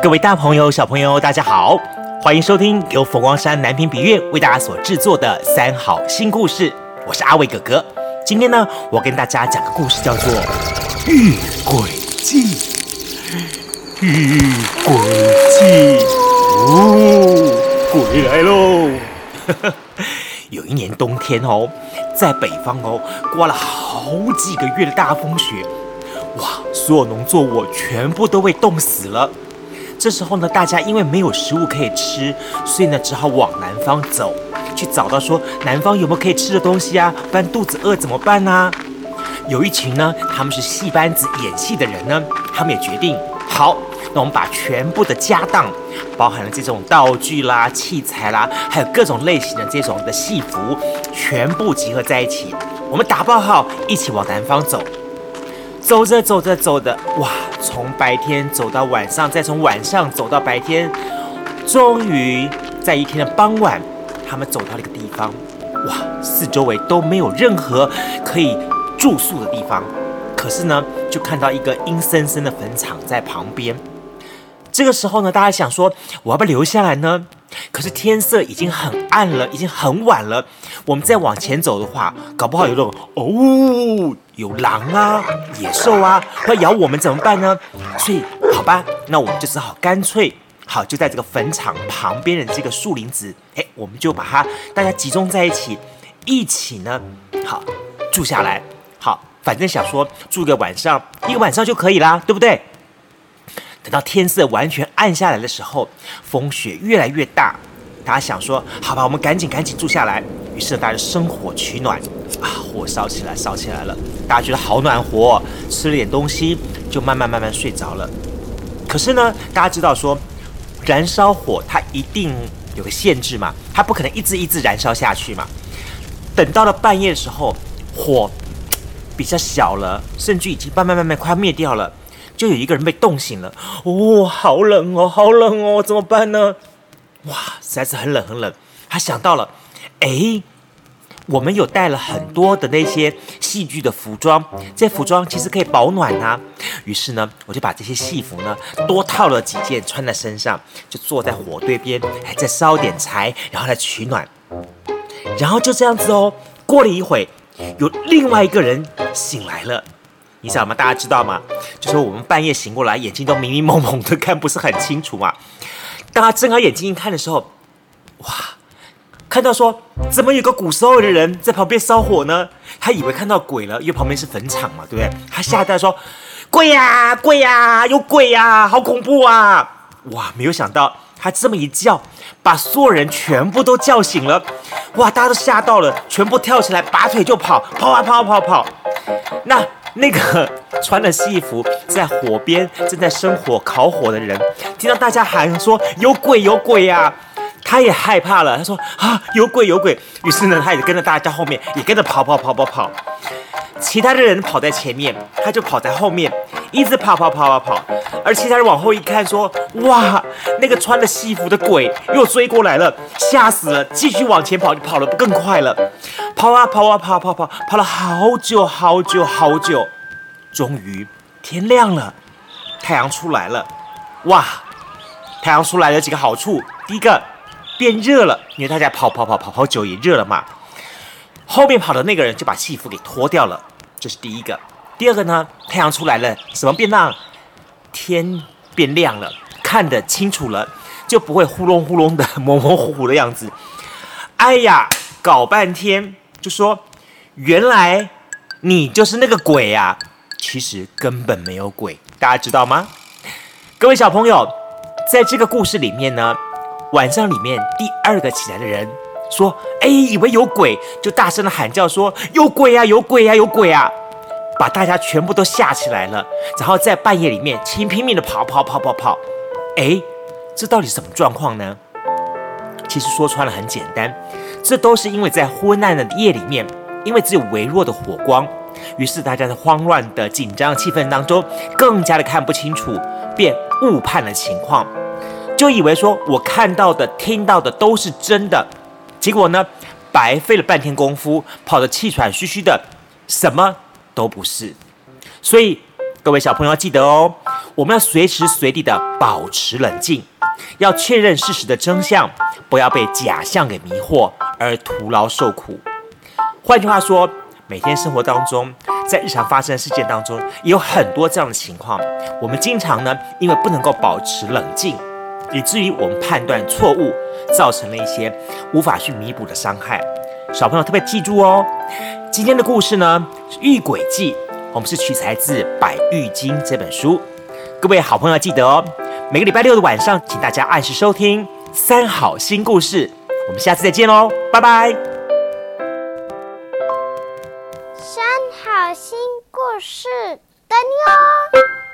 各位大朋友、小朋友，大家好，欢迎收听由佛光山南屏笔院为大家所制作的三好新故事。我是阿伟哥哥。今天呢，我跟大家讲个故事，叫做《遇鬼记》。遇鬼记，哦，鬼来喽！有一年冬天哦，在北方哦，刮了好几个月的大风雪，哇，所有农作物全部都被冻死了。这时候呢，大家因为没有食物可以吃，所以呢，只好往南方走，去找到说南方有没有可以吃的东西啊？不然肚子饿怎么办呢、有一群呢，他们是戏班子演戏的人呢，他们也决定，好，那我们把全部的家当，包含了这种道具啦、器材啦，还有各种类型的这种的戏服，全部集合在一起，我们打包好，一起往南方走。走着走着走的，哇！从白天走到晚上，再从晚上走到白天，终于在一天的傍晚，他们走到了一个地方，哇！四周围都没有任何可以住宿的地方，可是呢，就看到一个阴森森的坟场在旁边。这个时候呢，大家想说，我要不要留下来呢？可是天色已经很暗了，已经很晚了。我们再往前走的话，搞不好有那种哦，有狼啊、野兽啊，会咬我们怎么办呢？所以，好吧，那我们就只好干脆，好就在这个坟场旁边的这个树林子，哎，我们就把它大家集中在一起，一起呢，好住下来。好，反正想说住个晚上，一个晚上就可以啦，对不对？等到天色完全暗下来的时候，风雪越来越大，大家想说，好吧，我们赶紧赶紧住下来。于是，大家生火取暖，啊，火烧起来，烧起来了，大家觉得好暖和，吃了点东西，就慢慢慢慢睡着了。可是呢，大家知道说，燃烧火它一定有个限制嘛，它不可能一直一直燃烧下去嘛。等到了半夜的时候，火比较小了，甚至已经慢慢慢慢快要灭掉了。就有一个人被冻醒了，哦，好冷哦，好冷哦，怎么办呢？哇，实在是很冷很冷。他想到了，哎，我们有带了很多的那些戏剧的服装，这服装其实可以保暖啊。于是呢，我就把这些戏服呢多套了几件穿在身上，就坐在火堆边，还，再烧点柴，然后来取暖。然后就这样子哦，过了一会，有另外一个人醒来了。你想吗？大家知道吗？就是我们半夜醒过来，眼睛都迷迷蒙蒙的，看不是很清楚嘛。当他睁开眼睛一看的时候，哇，看到说怎么有个古时候的人在旁边烧火呢？他以为看到鬼了，因为旁边是坟场嘛，对不对？他吓得说：“鬼呀，鬼呀，有鬼呀，好恐怖啊！”哇，没有想到他这么一叫，把所有人全部都叫醒了。哇，大家都吓到了，全部跳起来，拔腿就跑，跑啊跑啊跑跑。那。那个穿了戏服在火边正在生火烤火的人，听到大家喊说有鬼有鬼呀、他也害怕了。他说啊有鬼有鬼，于是呢他也跟着大家后面也跟着跑跑跑跑跑。其他的人跑在前面，他就跑在后面，一直跑跑跑跑跑。而其他人往后一看说哇那个穿了戏服的鬼又追过来了，吓死了，继续往前跑，就跑得更快了。跑啊跑啊跑跑跑跑了好久好久好久，终于天亮了，太阳出来了，哇！太阳出来有几个好处，第一个变热了，因为大家跑跑跑跑跑久也热了嘛。后面跑的那个人就把戏服给脱掉了，这是第一个。第二个呢，太阳出来了，什么变亮？天变亮了，看得清楚了，就不会呼隆呼隆的模模糊糊的样子。哎呀，搞半天。就说原来你就是那个鬼呀、其实根本没有鬼，大家知道吗？各位小朋友，在这个故事里面呢，晚上里面第二个起来的人说：“哎，以为有鬼，就大声的喊叫说有鬼呀、有鬼呀、有鬼啊！”把大家全部都吓起来了，然后在半夜里面拼拼命的跑跑跑跑跑。哎，这到底什么状况呢？其实说穿了很简单。这都是因为在昏暗的夜里面，因为只有微弱的火光，于是大家在慌乱的紧张气氛当中，更加的看不清楚，便误判了情况，就以为说我看到的、听到的都是真的，结果呢，白费了半天功夫，跑得气喘吁吁的，什么都不是。所以各位小朋友要记得哦，我们要随时随地的保持冷静，要确认事实的真相，不要被假象给迷惑而徒劳受苦。换句话说，每天生活当中，在日常发生的事件当中，也有很多这样的情况。我们经常呢，因为不能够保持冷静，以至于我们判断错误，造成了一些无法去弥补的伤害。小朋友特别记住哦，今天的故事呢，《遇鬼记》。我们是取材自《百喻经》这本书，各位好朋友记得哦。每个礼拜六的晚上，请大家按时收听《三好新故事》。我们下次再见喽，拜拜。三好新故事等你哦。